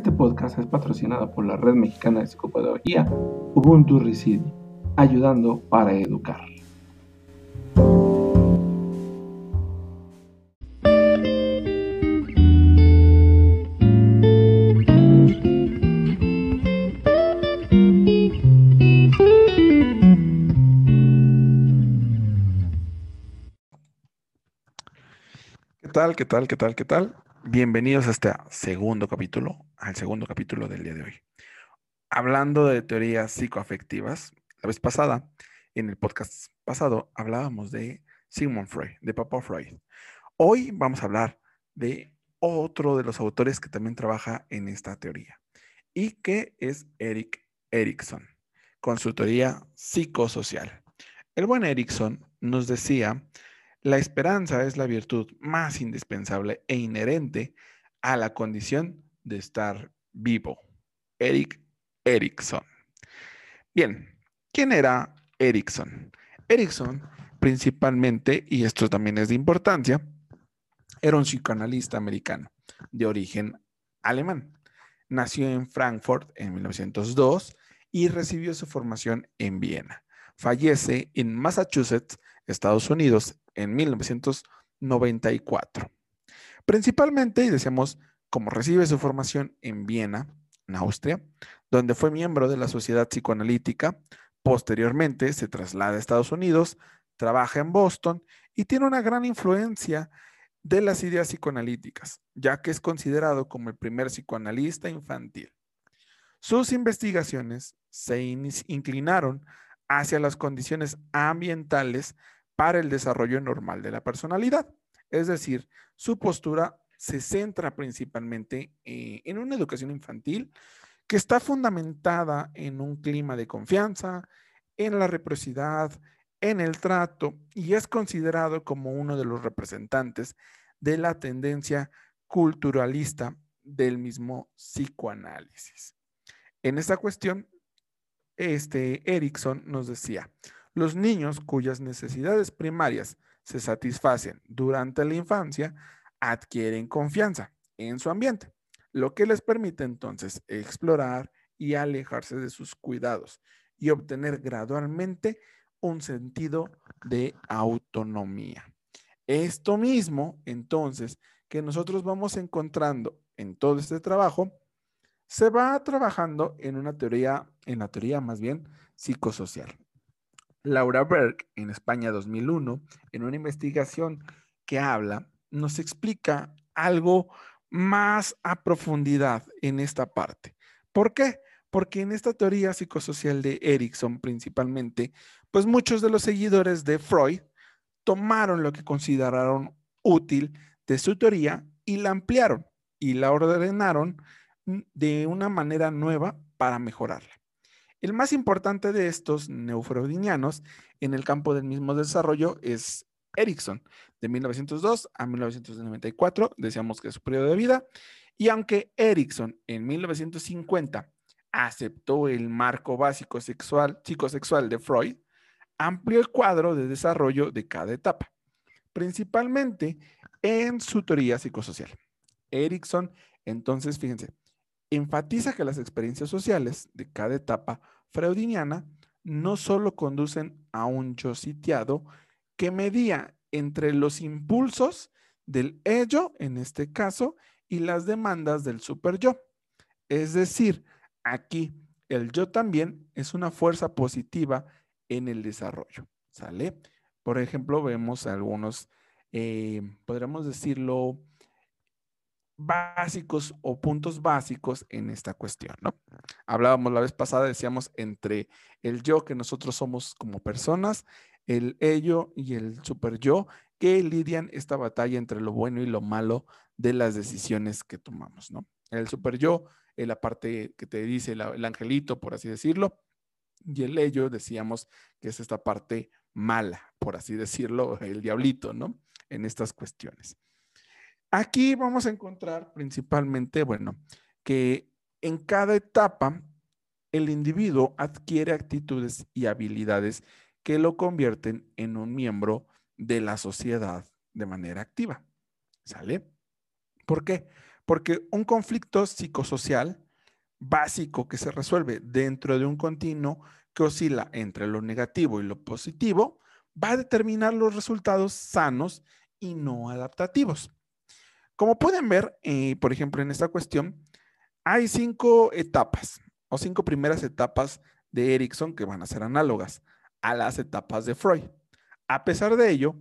Este podcast es patrocinado por la Red Mexicana de Psicopedagogía Ubuntu Reside, ayudando para educar. ¿Qué tal? ¿Qué tal? ¿Qué tal? ¿Qué tal? Bienvenidos a este segundo capítulo, al segundo capítulo del día de hoy. Hablando de teorías psicoafectivas, la vez pasada, en el podcast pasado, hablábamos de Sigmund Freud, de Papa Freud. Hoy vamos a hablar de otro de los autores que también trabaja en esta teoría y que es Eric Erikson, con su teoría psicosocial. El buen Erikson nos decía la esperanza es la virtud más indispensable e inherente a la condición de estar vivo. Eric Erickson. Bien, ¿quién era Erickson? Erickson principalmente, y esto también es de importancia, era un psicoanalista americano de origen alemán. Nació en Frankfurt en 1902 y recibió su formación en Viena. Fallece en Massachusetts, Estados Unidos, en 1994. Principalmente, y decíamos, como recibe su formación en Viena, en Austria, donde fue miembro de la Sociedad Psicoanalítica, posteriormente se traslada a Estados Unidos, trabaja en Boston y tiene una gran influencia de las ideas psicoanalíticas, ya que es considerado como el primer psicoanalista infantil. Sus investigaciones se inclinaron hacia las condiciones ambientales para el desarrollo normal de la personalidad. Es decir, su postura se centra principalmente eh, en una educación infantil que está fundamentada en un clima de confianza, en la reciprocidad, en el trato y es considerado como uno de los representantes de la tendencia culturalista del mismo psicoanálisis. En esta cuestión, este Erickson nos decía, los niños cuyas necesidades primarias se satisfacen durante la infancia adquieren confianza en su ambiente, lo que les permite entonces explorar y alejarse de sus cuidados y obtener gradualmente un sentido de autonomía. Esto mismo, entonces, que nosotros vamos encontrando en todo este trabajo, se va trabajando en una teoría, en la teoría más bien psicosocial. Laura Berg, en España 2001, en una investigación que habla, nos explica algo más a profundidad en esta parte. ¿Por qué? Porque en esta teoría psicosocial de Erickson principalmente, pues muchos de los seguidores de Freud tomaron lo que consideraron útil de su teoría y la ampliaron y la ordenaron de una manera nueva para mejorarla. El más importante de estos neufreudianos en el campo del mismo desarrollo es Erickson, de 1902 a 1994, decíamos que es su periodo de vida, y aunque Erickson en 1950 aceptó el marco básico sexual, psicosexual de Freud, amplió el cuadro de desarrollo de cada etapa, principalmente en su teoría psicosocial. Erickson, entonces, fíjense, enfatiza que las experiencias sociales de cada etapa freudiniana no solo conducen a un yo sitiado que medía entre los impulsos del ello, en este caso, y las demandas del super yo. Es decir, aquí el yo también es una fuerza positiva en el desarrollo. ¿Sale? Por ejemplo, vemos algunos, eh, podríamos decirlo, básicos o puntos básicos en esta cuestión, ¿no? Hablábamos la vez pasada, decíamos, entre el yo que nosotros somos como personas, el ello y el super yo, que lidian esta batalla entre lo bueno y lo malo de las decisiones que tomamos, ¿no? El super yo es la parte que te dice el angelito, por así decirlo, y el ello, decíamos, que es esta parte mala, por así decirlo, el diablito, ¿no? En estas cuestiones. Aquí vamos a encontrar principalmente, bueno, que en cada etapa el individuo adquiere actitudes y habilidades que lo convierten en un miembro de la sociedad de manera activa. ¿Sale? ¿Por qué? Porque un conflicto psicosocial básico que se resuelve dentro de un continuo que oscila entre lo negativo y lo positivo va a determinar los resultados sanos y no adaptativos. Como pueden ver, eh, por ejemplo, en esta cuestión, hay cinco etapas o cinco primeras etapas de Erickson que van a ser análogas a las etapas de Freud. A pesar de ello,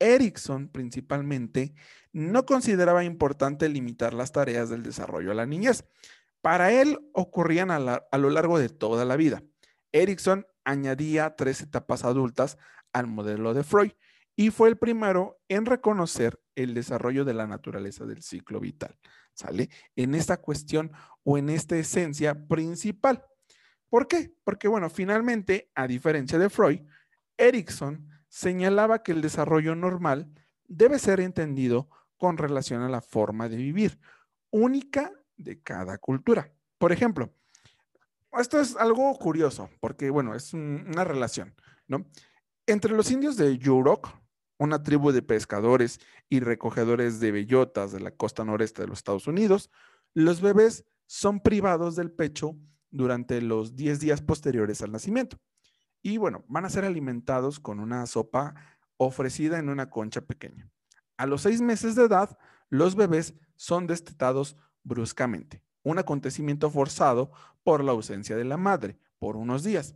Erickson principalmente no consideraba importante limitar las tareas del desarrollo a la niñez. Para él ocurrían a, a lo largo de toda la vida. Erickson añadía tres etapas adultas al modelo de Freud y fue el primero en reconocer el desarrollo de la naturaleza del ciclo vital, ¿sale? En esta cuestión o en esta esencia principal. ¿Por qué? Porque, bueno, finalmente, a diferencia de Freud, Erickson señalaba que el desarrollo normal debe ser entendido con relación a la forma de vivir, única de cada cultura. Por ejemplo, esto es algo curioso, porque, bueno, es una relación, ¿no? Entre los indios de Yurok, una tribu de pescadores y recogedores de bellotas de la costa noreste de los Estados Unidos, los bebés son privados del pecho durante los 10 días posteriores al nacimiento. Y bueno, van a ser alimentados con una sopa ofrecida en una concha pequeña. A los seis meses de edad, los bebés son destetados bruscamente, un acontecimiento forzado por la ausencia de la madre por unos días.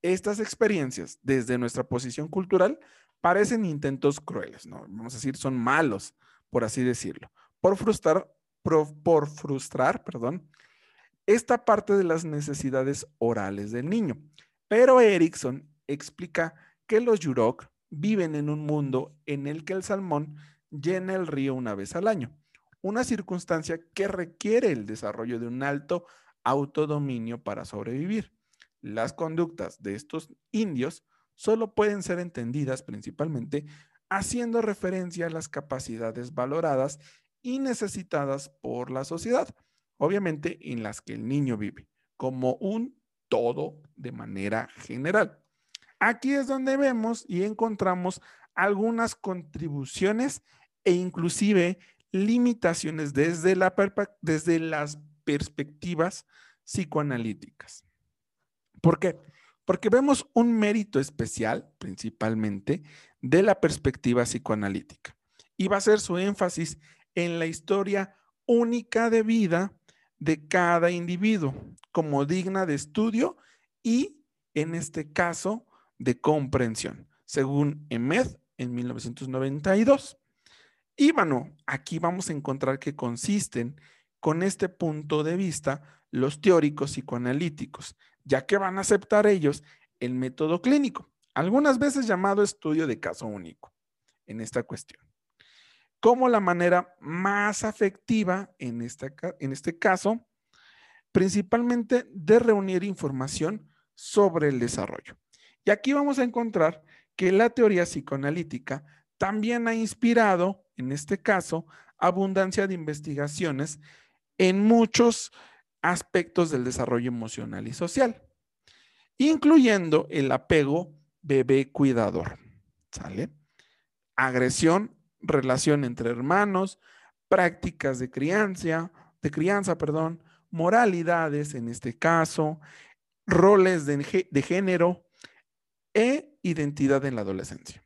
Estas experiencias, desde nuestra posición cultural, parecen intentos crueles, ¿no? Vamos a decir, son malos, por así decirlo, por frustrar, por, frustrar, perdón, esta parte de las necesidades orales del niño. Pero Erickson explica que los Yurok viven en un mundo en el que el salmón llena el río una vez al año, una circunstancia que requiere el desarrollo de un alto autodominio para sobrevivir. Las conductas de estos indios solo pueden ser entendidas principalmente haciendo referencia a las capacidades valoradas y necesitadas por la sociedad, obviamente en las que el niño vive, como un todo de manera general. Aquí es donde vemos y encontramos algunas contribuciones e inclusive limitaciones desde, la desde las perspectivas psicoanalíticas. ¿Por qué? Porque vemos un mérito especial, principalmente, de la perspectiva psicoanalítica. Y va a ser su énfasis en la historia única de vida de cada individuo, como digna de estudio y, en este caso, de comprensión, según Emed en 1992. Y bueno, aquí vamos a encontrar que consisten con este punto de vista los teóricos psicoanalíticos, ya que van a aceptar ellos el método clínico, algunas veces llamado estudio de caso único en esta cuestión, como la manera más afectiva en, en este caso, principalmente de reunir información sobre el desarrollo. Y aquí vamos a encontrar que la teoría psicoanalítica también ha inspirado, en este caso, abundancia de investigaciones en muchos aspectos del desarrollo emocional y social, incluyendo el apego bebé cuidador. ¿Sale? Agresión, relación entre hermanos, prácticas de crianza, de crianza, perdón, moralidades en este caso, roles de, de género e identidad en la adolescencia.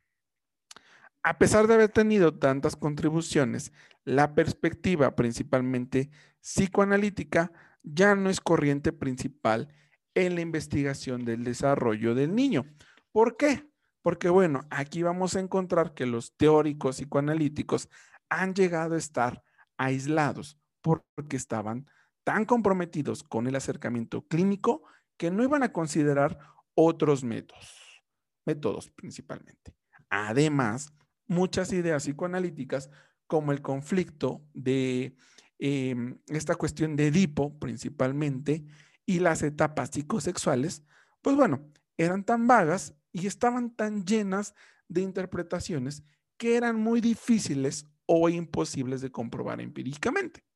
A pesar de haber tenido tantas contribuciones, la perspectiva principalmente psicoanalítica ya no es corriente principal en la investigación del desarrollo del niño. ¿Por qué? Porque bueno, aquí vamos a encontrar que los teóricos psicoanalíticos han llegado a estar aislados porque estaban tan comprometidos con el acercamiento clínico que no iban a considerar otros métodos, métodos principalmente. Además, muchas ideas psicoanalíticas como el conflicto de Em, esta cuestión de Edipo principalmente y las etapas psicosexuales, pues bueno, eran tan vagas y estaban tan llenas de interpretaciones que eran muy difíciles o imposibles de comprobar empíricamente.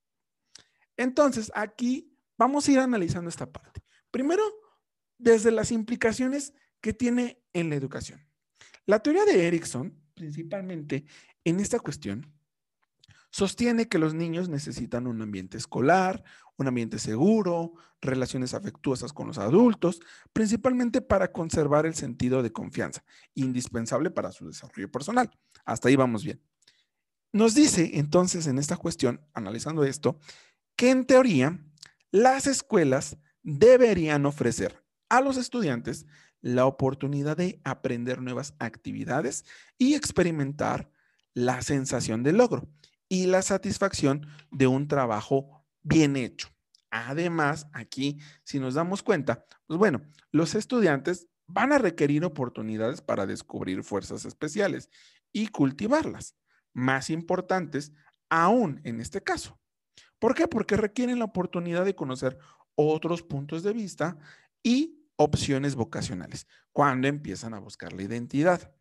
Entonces, aquí vamos a ir analizando esta parte. Primero, desde las implicaciones que tiene en la educación. La teoría de Erickson, principalmente en esta cuestión, Sostiene que los niños necesitan un ambiente escolar, un ambiente seguro, relaciones afectuosas con los adultos, principalmente para conservar el sentido de confianza, indispensable para su desarrollo personal. Hasta ahí vamos bien. Nos dice entonces en esta cuestión, analizando esto, que en teoría las escuelas deberían ofrecer a los estudiantes la oportunidad de aprender nuevas actividades y experimentar la sensación de logro y la satisfacción de un trabajo bien hecho. Además, aquí, si nos damos cuenta, pues bueno, los estudiantes van a requerir oportunidades para descubrir fuerzas especiales y cultivarlas, más importantes aún en este caso. ¿Por qué? Porque requieren la oportunidad de conocer otros puntos de vista y opciones vocacionales cuando empiezan a buscar la identidad.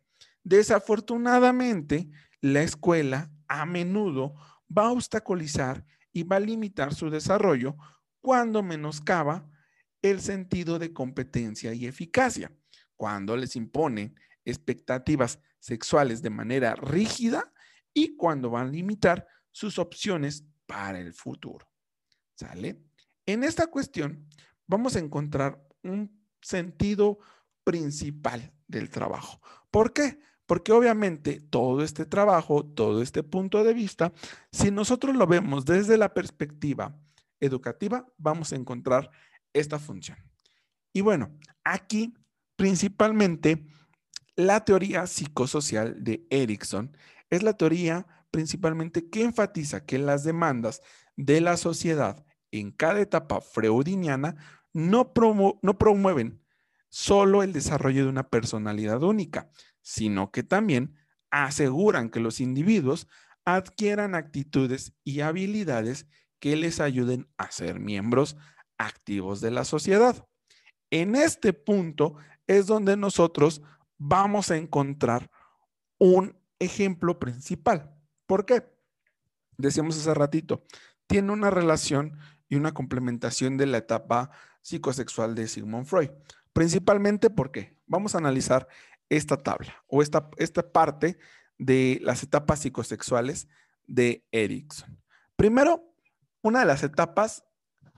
Desafortunadamente, la escuela a menudo va a obstaculizar y va a limitar su desarrollo cuando menoscaba el sentido de competencia y eficacia, cuando les imponen expectativas sexuales de manera rígida y cuando van a limitar sus opciones para el futuro. ¿Sale? En esta cuestión vamos a encontrar un sentido principal del trabajo. ¿Por qué? Porque obviamente todo este trabajo, todo este punto de vista, si nosotros lo vemos desde la perspectiva educativa, vamos a encontrar esta función. Y bueno, aquí principalmente la teoría psicosocial de Erickson es la teoría principalmente que enfatiza que las demandas de la sociedad en cada etapa freudiniana no, no promueven solo el desarrollo de una personalidad única, sino que también aseguran que los individuos adquieran actitudes y habilidades que les ayuden a ser miembros activos de la sociedad. En este punto es donde nosotros vamos a encontrar un ejemplo principal. ¿Por qué? Decíamos hace ratito, tiene una relación y una complementación de la etapa psicosexual de Sigmund Freud. Principalmente porque vamos a analizar esta tabla o esta, esta parte de las etapas psicosexuales de Erickson. Primero, una de las etapas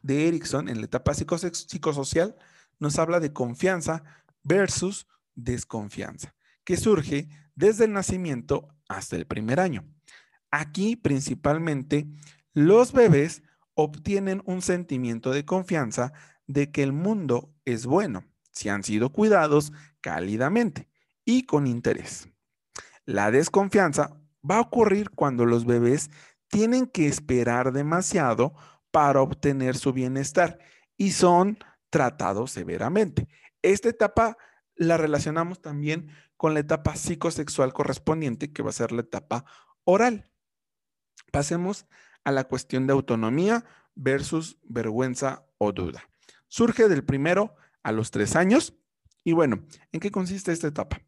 de Erickson en la etapa psicosocial nos habla de confianza versus desconfianza, que surge desde el nacimiento hasta el primer año. Aquí principalmente los bebés obtienen un sentimiento de confianza de que el mundo es bueno si han sido cuidados cálidamente y con interés. La desconfianza va a ocurrir cuando los bebés tienen que esperar demasiado para obtener su bienestar y son tratados severamente. Esta etapa la relacionamos también con la etapa psicosexual correspondiente, que va a ser la etapa oral. Pasemos a la cuestión de autonomía versus vergüenza o duda. Surge del primero a los tres años. Y bueno, ¿en qué consiste esta etapa?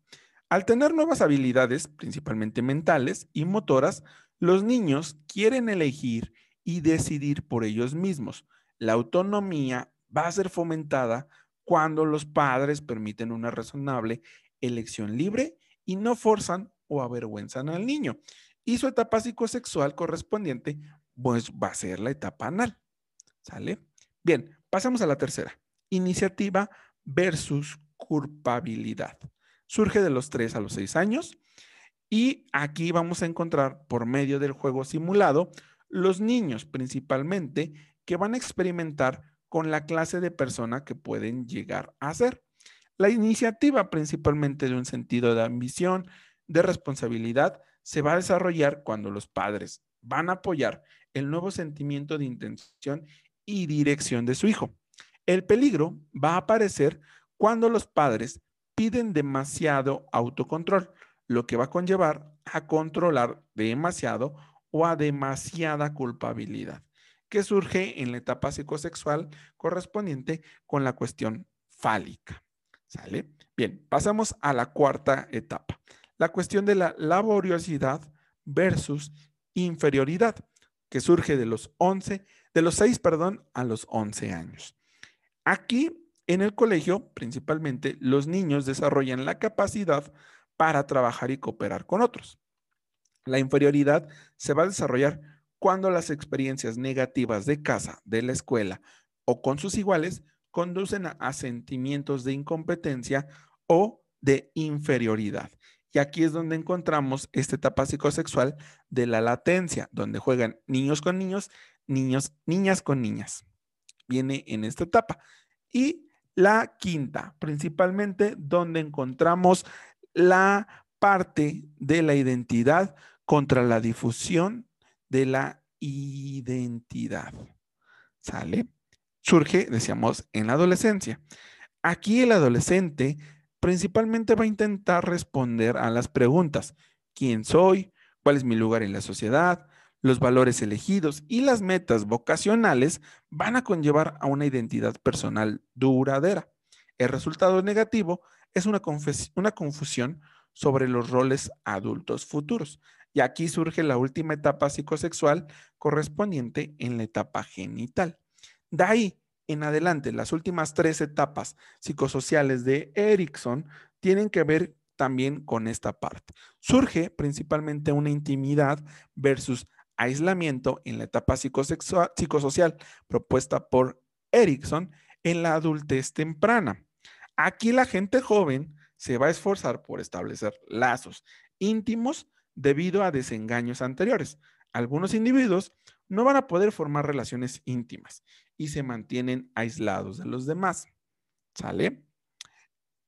Al tener nuevas habilidades, principalmente mentales y motoras, los niños quieren elegir y decidir por ellos mismos. La autonomía va a ser fomentada cuando los padres permiten una razonable elección libre y no forzan o avergüenzan al niño. Y su etapa psicosexual correspondiente, pues va a ser la etapa anal. ¿Sale? Bien, pasamos a la tercera. Iniciativa versus culpabilidad. Surge de los 3 a los 6 años y aquí vamos a encontrar por medio del juego simulado los niños principalmente que van a experimentar con la clase de persona que pueden llegar a ser. La iniciativa principalmente de un sentido de ambición, de responsabilidad, se va a desarrollar cuando los padres van a apoyar el nuevo sentimiento de intención y dirección de su hijo. El peligro va a aparecer cuando los padres piden demasiado autocontrol, lo que va a conllevar a controlar demasiado o a demasiada culpabilidad, que surge en la etapa psicosexual correspondiente con la cuestión fálica. ¿Sale? Bien, pasamos a la cuarta etapa, la cuestión de la laboriosidad versus inferioridad, que surge de los 11, de los 6, perdón, a los 11 años. Aquí, en el colegio, principalmente, los niños desarrollan la capacidad para trabajar y cooperar con otros. La inferioridad se va a desarrollar cuando las experiencias negativas de casa, de la escuela o con sus iguales conducen a, sentimientos de incompetencia o de inferioridad. Y aquí es donde encontramos esta etapa psicosexual de la latencia, donde juegan niños con niños, niños, niñas con niñas. Viene en esta etapa. Y la quinta, principalmente donde encontramos la parte de la identidad contra la difusión de la identidad. ¿Sale? Surge, decíamos, en la adolescencia. Aquí el adolescente principalmente va a intentar responder a las preguntas, ¿quién soy? ¿Cuál es mi lugar en la sociedad? Los valores elegidos y las metas vocacionales van a conllevar a una identidad personal duradera. El resultado negativo es una, confusión sobre los roles adultos futuros. Y aquí surge la última etapa psicosexual correspondiente en la etapa genital. De ahí en adelante, las últimas tres etapas psicosociales de Erickson tienen que ver también con esta parte. Surge principalmente una intimidad versus aislamiento en la etapa psicosocial propuesta por Erickson en la adultez temprana. Aquí la gente joven se va a esforzar por establecer lazos íntimos debido a desengaños anteriores. Algunos individuos no van a poder formar relaciones íntimas y se mantienen aislados de los demás. ¿Sale?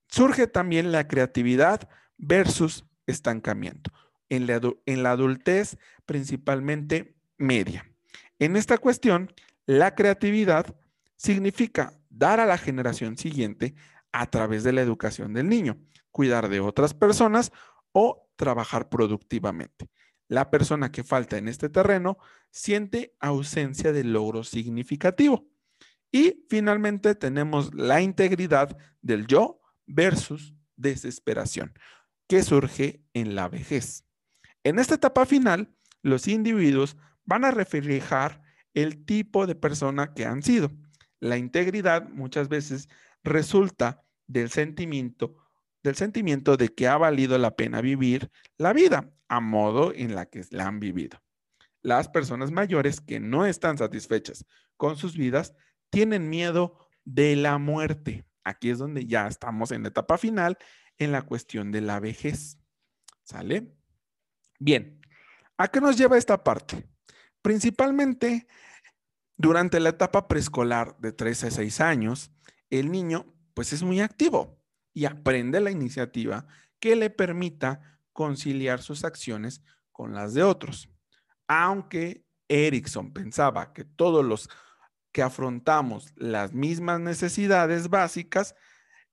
Surge también la creatividad versus estancamiento. En la, en la adultez, principalmente media. En esta cuestión, la creatividad significa dar a la generación siguiente a través de la educación del niño, cuidar de otras personas o trabajar productivamente. La persona que falta en este terreno siente ausencia de logro significativo. Y finalmente tenemos la integridad del yo versus desesperación, que surge en la vejez. En esta etapa final, los individuos van a reflejar el tipo de persona que han sido. La integridad muchas veces resulta del sentimiento del sentimiento de que ha valido la pena vivir la vida a modo en la que la han vivido. Las personas mayores que no están satisfechas con sus vidas tienen miedo de la muerte. Aquí es donde ya estamos en la etapa final en la cuestión de la vejez. ¿Sale? Bien, ¿a qué nos lleva esta parte? Principalmente durante la etapa preescolar de 3 a 6 años, el niño pues es muy activo y aprende la iniciativa que le permita conciliar sus acciones con las de otros. Aunque Erickson pensaba que todos los que afrontamos las mismas necesidades básicas,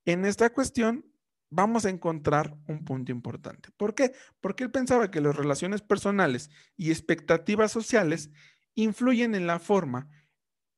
en esta cuestión vamos a encontrar un punto importante. ¿Por qué? Porque él pensaba que las relaciones personales y expectativas sociales influyen en la forma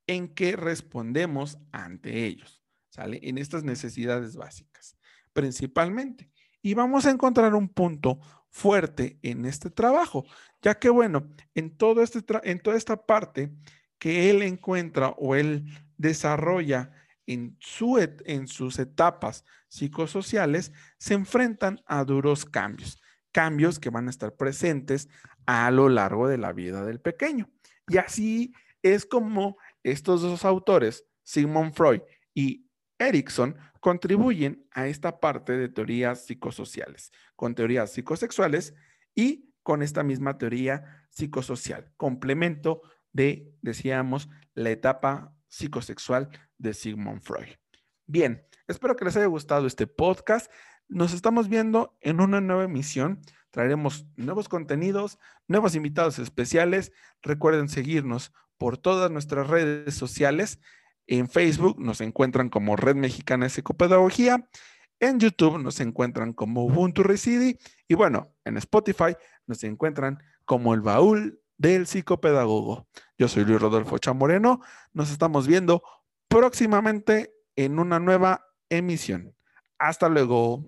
en que respondemos ante ellos. ¿sale? En estas necesidades básicas, principalmente. Y vamos a encontrar un punto fuerte en este trabajo, ya que, bueno, en, este en toda esta parte que él encuentra o él desarrolla en, su en sus etapas psicosociales, se enfrentan a duros cambios, cambios que van a estar presentes a lo largo de la vida del pequeño. Y así es como estos dos autores, Sigmund Freud y Erickson contribuyen a esta parte de teorías psicosociales, con teorías psicosexuales y con esta misma teoría psicosocial, complemento de, decíamos, la etapa psicosexual de Sigmund Freud. Bien, espero que les haya gustado este podcast. Nos estamos viendo en una nueva emisión. Traeremos nuevos contenidos, nuevos invitados especiales. Recuerden seguirnos por todas nuestras redes sociales. En Facebook nos encuentran como Red Mexicana de Psicopedagogía. En YouTube nos encuentran como Ubuntu Residi. Y bueno, en Spotify nos encuentran como el baúl del psicopedagogo. Yo soy Luis Rodolfo Chamoreno. Nos estamos viendo próximamente en una nueva emisión. Hasta luego.